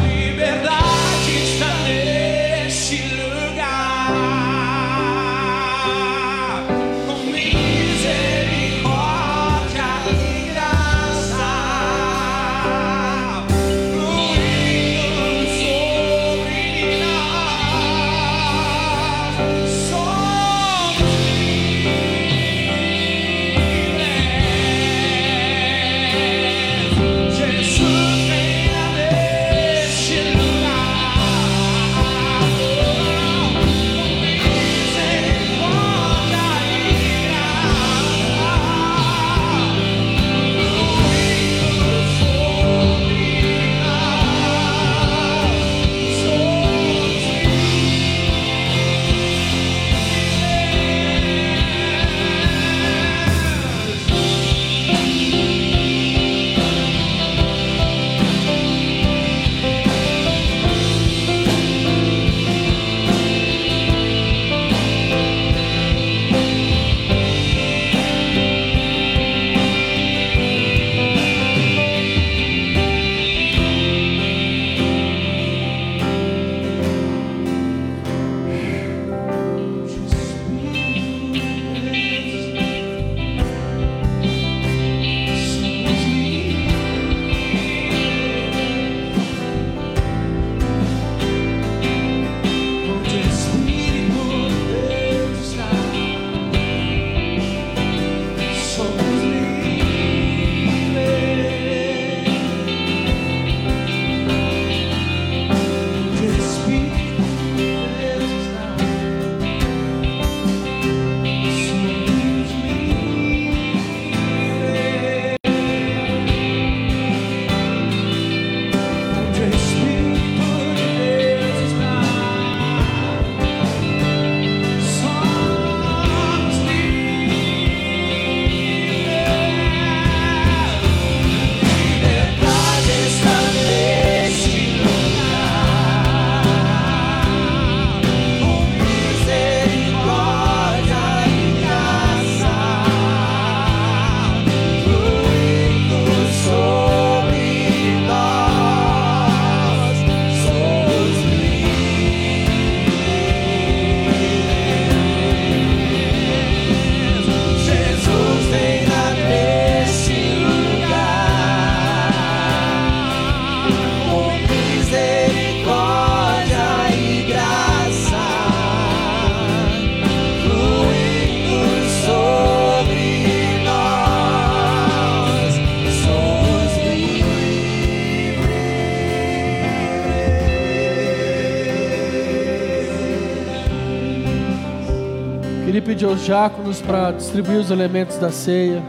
Queria pedir aos diáconos para distribuir os elementos da ceia.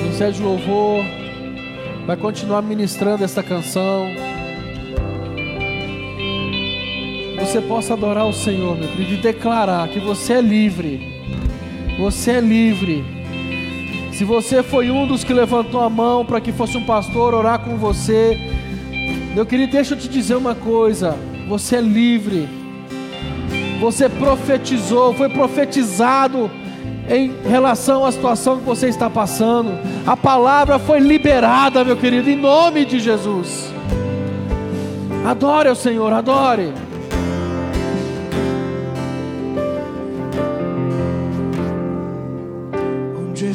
O de Louvor vai continuar ministrando essa canção. Você possa adorar o Senhor, meu querido, e declarar que você é livre. Você é livre. Se você foi um dos que levantou a mão para que fosse um pastor orar com você, meu querido, deixa eu te dizer uma coisa: você é livre. Você profetizou, foi profetizado em relação à situação que você está passando. A palavra foi liberada, meu querido, em nome de Jesus. Adore ao Senhor, adore. Onde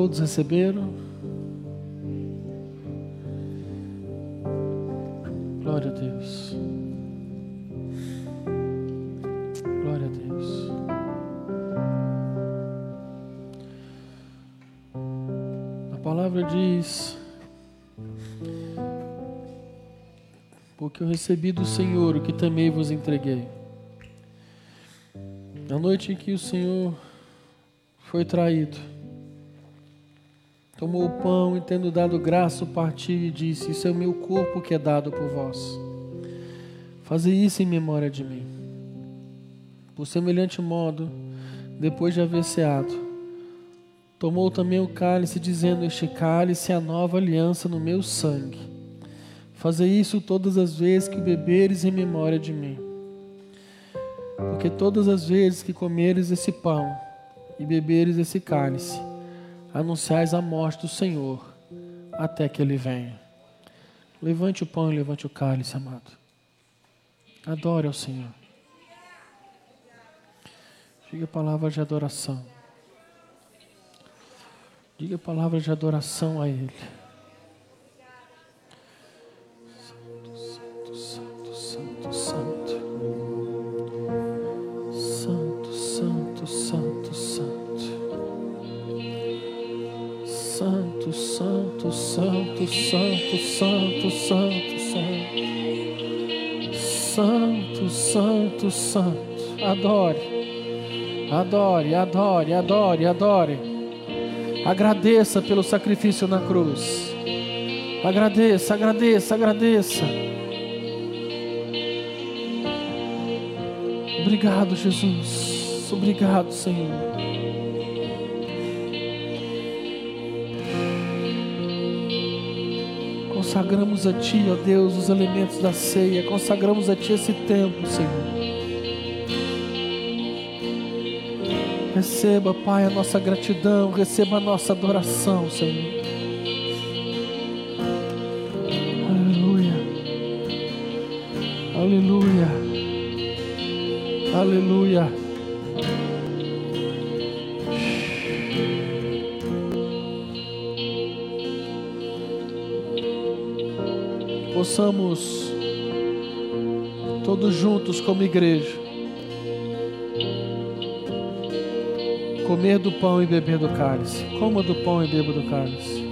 Todos receberam? Glória a Deus. Glória a Deus. A palavra diz: Porque eu recebi do Senhor o que também vos entreguei. Na noite em que o Senhor foi traído, tomou o pão e, tendo dado graça, partiu e disse: Isso é o meu corpo que é dado por vós. Fazei isso em memória de mim. Por semelhante modo, depois de haver ceado, tomou também o cálice, dizendo: Este cálice é a nova aliança no meu sangue. Fazei isso todas as vezes que beberes em memória de mim. Porque todas as vezes que comeres esse pão e beberes esse cálice, anunciais a morte do Senhor até que ele venha. Levante o pão e levante o cálice, amado. Adore ao Senhor. Diga palavras de adoração. Diga palavras de adoração a Ele. Santo, santo, santo, santo. Santo, santo, santo, santo, santo, santo. Santo, santo, santo. Adore. Adore, adore, adore, adore. Agradeça pelo sacrifício na cruz. Agradeça, agradeça, agradeça. Obrigado, Jesus. Obrigado, Senhor. Consagramos a Ti, ó Deus, os elementos da ceia. Consagramos a Ti esse tempo, Senhor. Receba, Pai, a nossa gratidão, receba a nossa adoração, Senhor. Aleluia. Aleluia. Aleluia. Possamos todos juntos como igreja comer do pão e beber do cálice. Coma do pão e beba do cálice.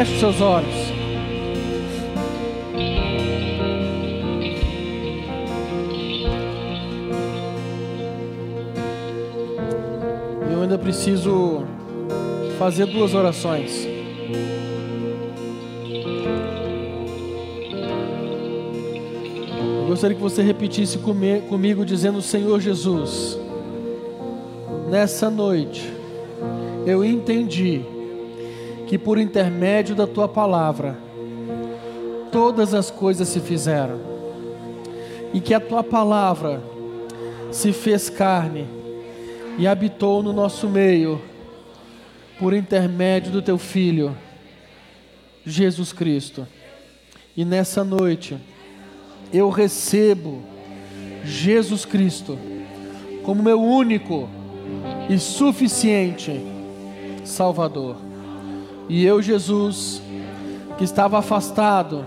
Feche seus olhos. Eu ainda preciso fazer duas orações. Eu gostaria que você repetisse comigo, dizendo: Senhor Jesus, nessa noite eu entendi que por intermédio da tua palavra todas as coisas se fizeram e que a tua palavra se fez carne e habitou no nosso meio por intermédio do teu filho Jesus Cristo. E nessa noite eu recebo Jesus Cristo como meu único e suficiente Salvador. E eu, Jesus, que estava afastado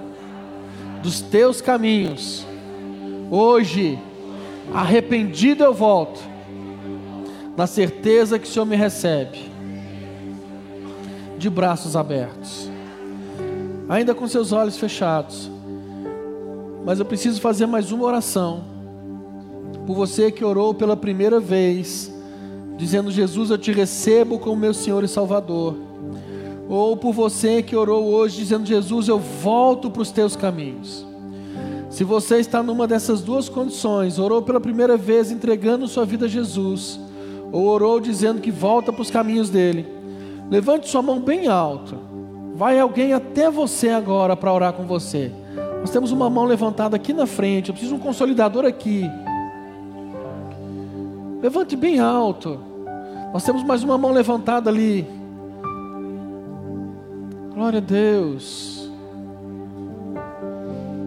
dos teus caminhos, hoje, arrependido eu volto, na certeza que o Senhor me recebe, de braços abertos, ainda com seus olhos fechados. Mas eu preciso fazer mais uma oração por você que orou pela primeira vez dizendo: Jesus, eu te recebo como meu Senhor e Salvador. Ou por você que orou hoje, dizendo: Jesus, eu volto para os teus caminhos. Se você está numa dessas duas condições, orou pela primeira vez entregando sua vida a Jesus, ou orou dizendo que volta para os caminhos dele, levante sua mão bem alto. Vai alguém até você agora para orar com você. Nós temos uma mão levantada aqui na frente. Eu preciso de um consolidador aqui. Levante bem alto. Nós temos mais uma mão levantada ali. Glória a Deus.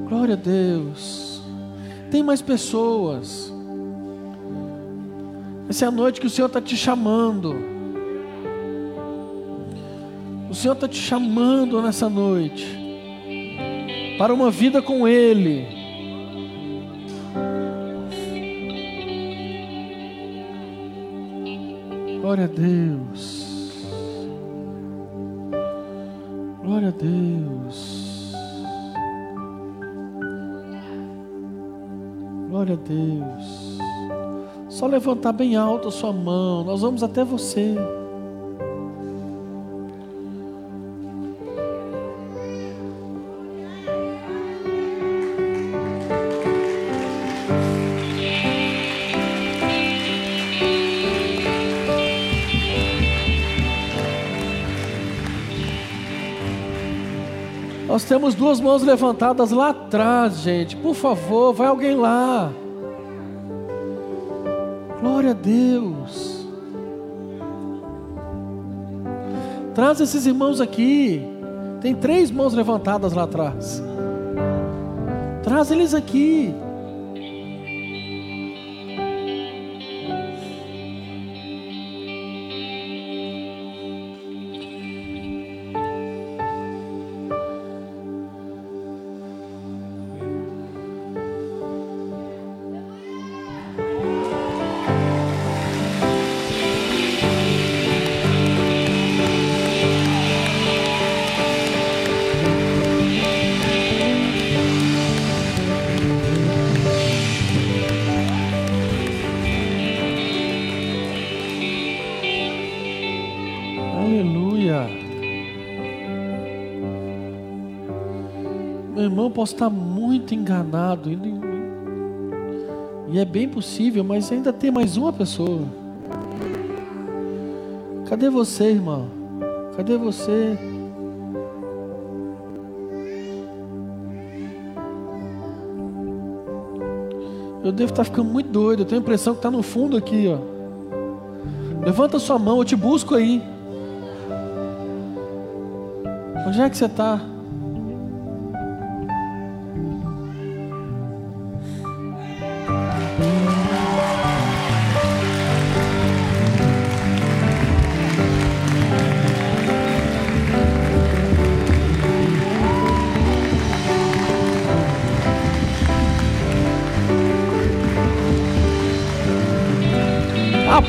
Glória a Deus. Tem mais pessoas. Essa é a noite que o Senhor está te chamando. O Senhor está te chamando nessa noite para uma vida com Ele. Glória a Deus. Glória a Deus. Glória a Deus. Só levantar bem alto a sua mão. Nós vamos até você. Temos duas mãos levantadas lá atrás, gente. Por favor, vai alguém lá. Glória a Deus. Traz esses irmãos aqui. Tem três mãos levantadas lá atrás. Traz eles aqui. Posso estar muito enganado. E é bem possível, mas ainda tem mais uma pessoa. Cadê você, irmão? Cadê você? Eu devo estar ficando muito doido. Eu tenho a impressão que está no fundo aqui, ó. Levanta sua mão, eu te busco aí. Onde é que você está?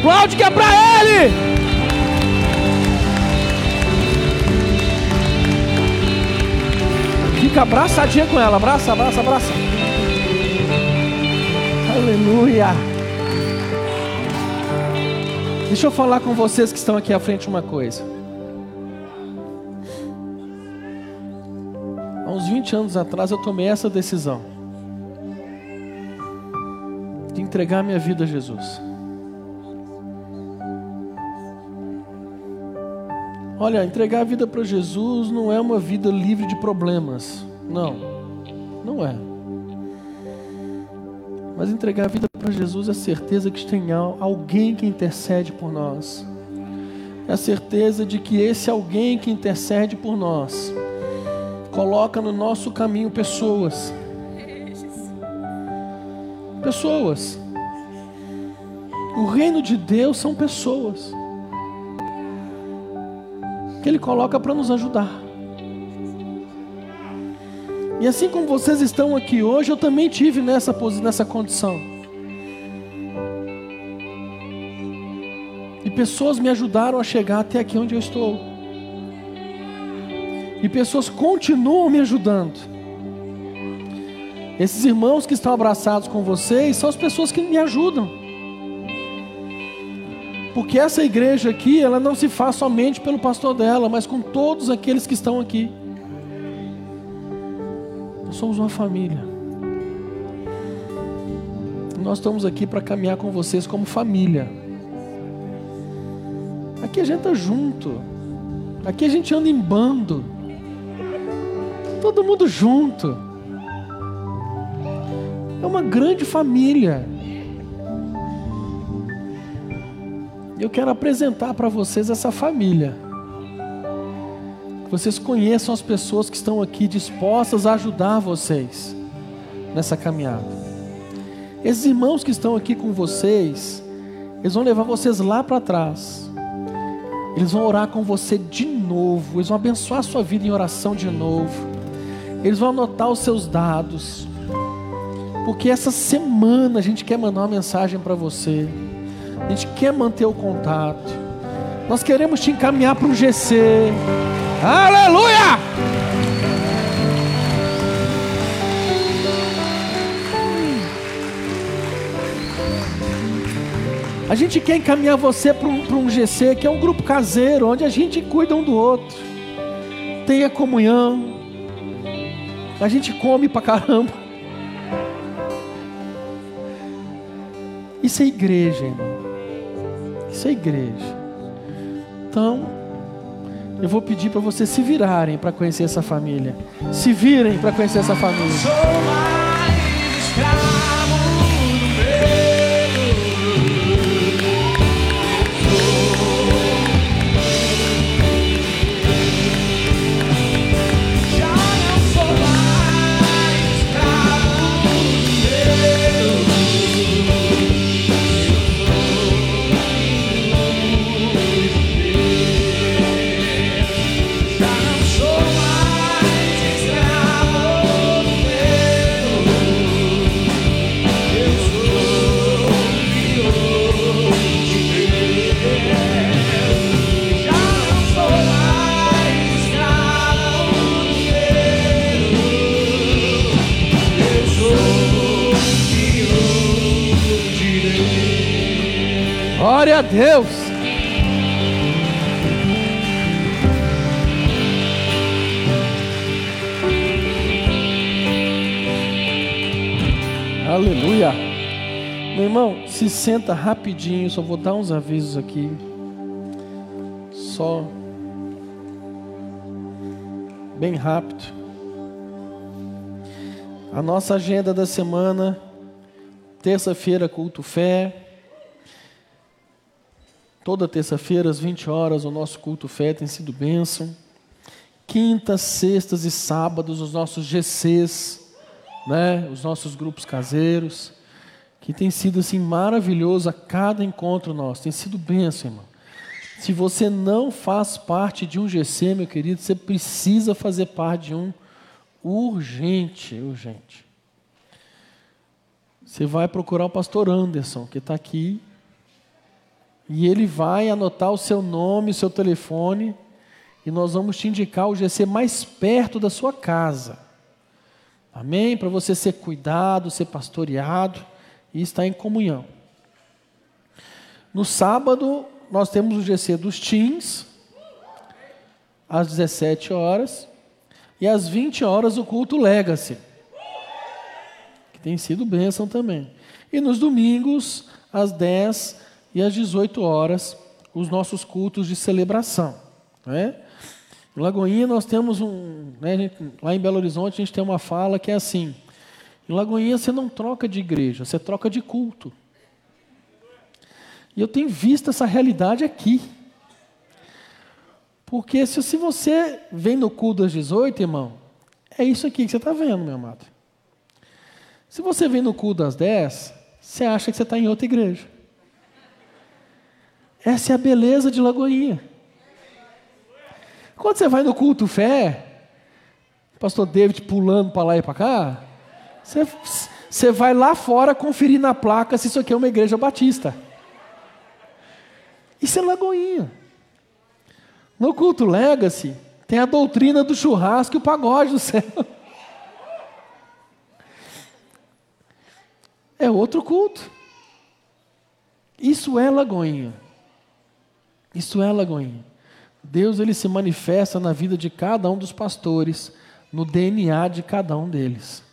Aplaude que é pra Ele! Fica abraçadinha com ela. Abraça, abraça, abraça. Aleluia. Deixa eu falar com vocês que estão aqui à frente uma coisa. Há uns 20 anos atrás eu tomei essa decisão de entregar minha vida a Jesus. Olha, entregar a vida para Jesus não é uma vida livre de problemas. Não, não é. Mas entregar a vida para Jesus é a certeza que tem alguém que intercede por nós. É a certeza de que esse alguém que intercede por nós coloca no nosso caminho pessoas. Pessoas. O reino de Deus são pessoas que Ele coloca para nos ajudar. E assim como vocês estão aqui hoje, eu também tive nessa, nessa condição. E pessoas me ajudaram a chegar até aqui onde eu estou. E pessoas continuam me ajudando. Esses irmãos que estão abraçados com vocês são as pessoas que me ajudam. Porque essa igreja aqui, ela não se faz somente pelo pastor dela, mas com todos aqueles que estão aqui. Nós somos uma família. Nós estamos aqui para caminhar com vocês como família. Aqui a gente está junto. Aqui a gente anda em bando. Todo mundo junto. É uma grande família. Eu quero apresentar para vocês essa família. Que vocês conheçam as pessoas que estão aqui dispostas a ajudar vocês nessa caminhada. Esses irmãos que estão aqui com vocês, eles vão levar vocês lá para trás. Eles vão orar com você de novo. Eles vão abençoar a sua vida em oração de novo. Eles vão anotar os seus dados. Porque essa semana a gente quer mandar uma mensagem para você. A gente quer manter o contato. Nós queremos te encaminhar para um GC. Aleluia! A gente quer encaminhar você para um, um, GC, que é um grupo caseiro, onde a gente cuida um do outro, tem a comunhão, a gente come pra caramba. Isso é igreja, irmão. Isso é igreja. Então, eu vou pedir para vocês se virarem para conhecer essa família. Se virem para conhecer essa família. Glória a Deus. Aleluia. Meu irmão, se senta rapidinho, só vou dar uns avisos aqui. Só bem rápido. A nossa agenda da semana, terça-feira culto fé, Toda terça-feira, às 20 horas, o nosso culto fé tem sido bênção. Quintas, sextas e sábados, os nossos GCs, né? os nossos grupos caseiros, que tem sido assim maravilhoso a cada encontro nosso, tem sido bênção, irmão. Se você não faz parte de um GC, meu querido, você precisa fazer parte de um urgente, urgente. Você vai procurar o pastor Anderson, que está aqui, e ele vai anotar o seu nome, o seu telefone, e nós vamos te indicar o GC mais perto da sua casa. Amém? Para você ser cuidado, ser pastoreado e estar em comunhão. No sábado, nós temos o GC dos Teens, às 17 horas, e às 20 horas o culto Legacy, que tem sido bênção também. E nos domingos, às 10 e às 18 horas, os nossos cultos de celebração. Né? Em Lagoinha nós temos um. Né, gente, lá em Belo Horizonte a gente tem uma fala que é assim: em Lagoinha você não troca de igreja, você troca de culto. E eu tenho visto essa realidade aqui. Porque se, se você vem no culto das 18, irmão, é isso aqui que você está vendo, meu amado. Se você vem no culto das 10, você acha que você está em outra igreja. Essa é a beleza de Lagoinha. Quando você vai no culto fé, pastor David pulando para lá e para cá, você, você vai lá fora conferir na placa se isso aqui é uma igreja batista. Isso é Lagoinha. No culto Legacy, tem a doutrina do churrasco e o pagode do céu. É outro culto. Isso é Lagoinha. Isso é Lagoinha. Deus ele se manifesta na vida de cada um dos pastores, no DNA de cada um deles.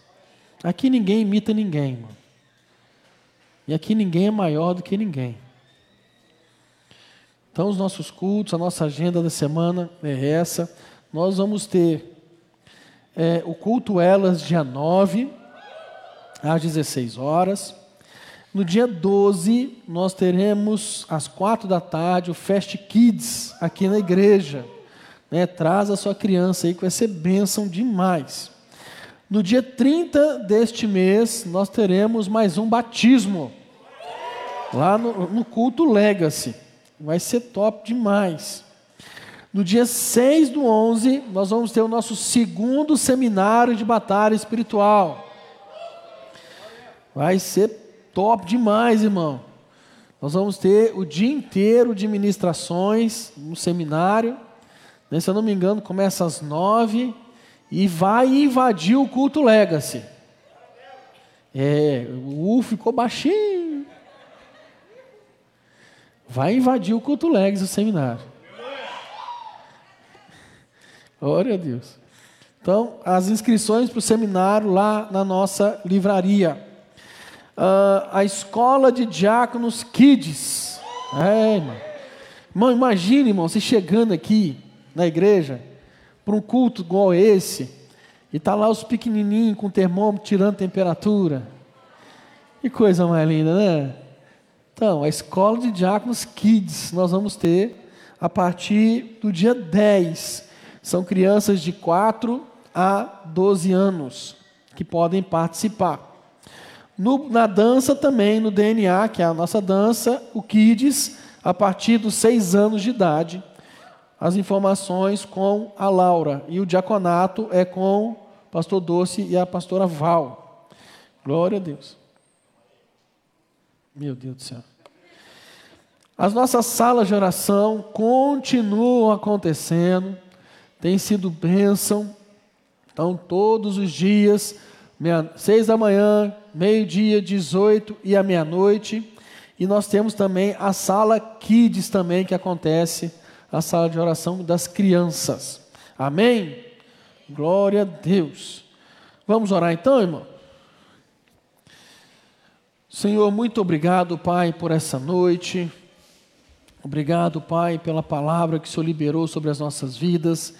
Aqui ninguém imita ninguém, mano. E aqui ninguém é maior do que ninguém. Então, os nossos cultos, a nossa agenda da semana é essa. Nós vamos ter é, o culto Elas, dia 9, às 16 horas. No dia 12, nós teremos às quatro da tarde o Fest Kids aqui na igreja. Né? Traz a sua criança aí que vai ser bênção demais. No dia 30 deste mês, nós teremos mais um batismo. Lá no, no culto Legacy. Vai ser top demais. No dia 6 do 11, nós vamos ter o nosso segundo seminário de batalha espiritual. Vai ser Top demais, irmão. Nós vamos ter o dia inteiro de ministrações no seminário. Né? Se eu não me engano, começa às nove e vai invadir o culto Legacy. É, o U ficou baixinho. Vai invadir o culto Legacy, o seminário. Glória a Deus. Então, as inscrições para o seminário lá na nossa livraria uh, a escola de diáconos Kids. É, irmão. irmão, imagine, irmão, você chegando aqui na igreja, para um culto igual esse, e tá lá os pequenininhos com termômetro tirando temperatura. Que coisa mais linda, né? Então, a escola de diáconos Kids nós vamos ter a partir do dia 10. São crianças de 4 a 12 anos que podem participar. No, na dança também, no DNA, que é a nossa dança, o Kids, a partir dos seis anos de idade, as informações com a Laura. E o diaconato é com o pastor Doce e a pastora Val. Glória a Deus. Meu Deus do céu. As nossas salas de oração continuam acontecendo, tem sido bênção. Então, todos os dias meia, seis da manhã, meio-dia, 18 e à meia-noite. E nós temos também a sala Kids também, que acontece, a sala de oração das crianças. Amém? Glória a Deus. Vamos orar então, irmão? Senhor, muito obrigado, Pai, por essa noite. Obrigado, Pai, pela palavra que o Senhor liberou sobre as nossas vidas.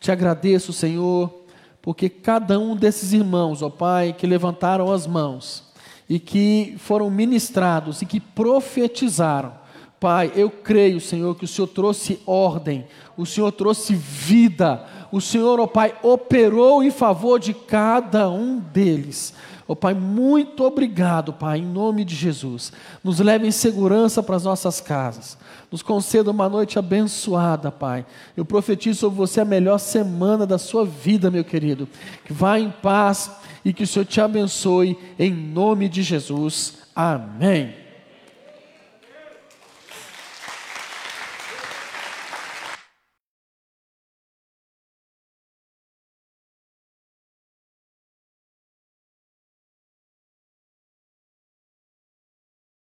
Te agradeço, Senhor porque cada um desses irmãos, ó Pai, que levantaram as mãos e que foram ministrados e que profetizaram, Pai, eu creio, Senhor, que o Senhor trouxe ordem, o Senhor trouxe vida, o Senhor, ó Pai, operou em favor de cada um deles. Ó Pai, muito obrigado, Pai, em nome de Jesus. Nos leve em segurança para as nossas casas. Nos conceda uma noite abençoada, Pai. Eu profetizo sobre você a melhor semana da sua vida, meu querido. Que vá em paz e que o Senhor te abençoe, em nome de Jesus. Amém.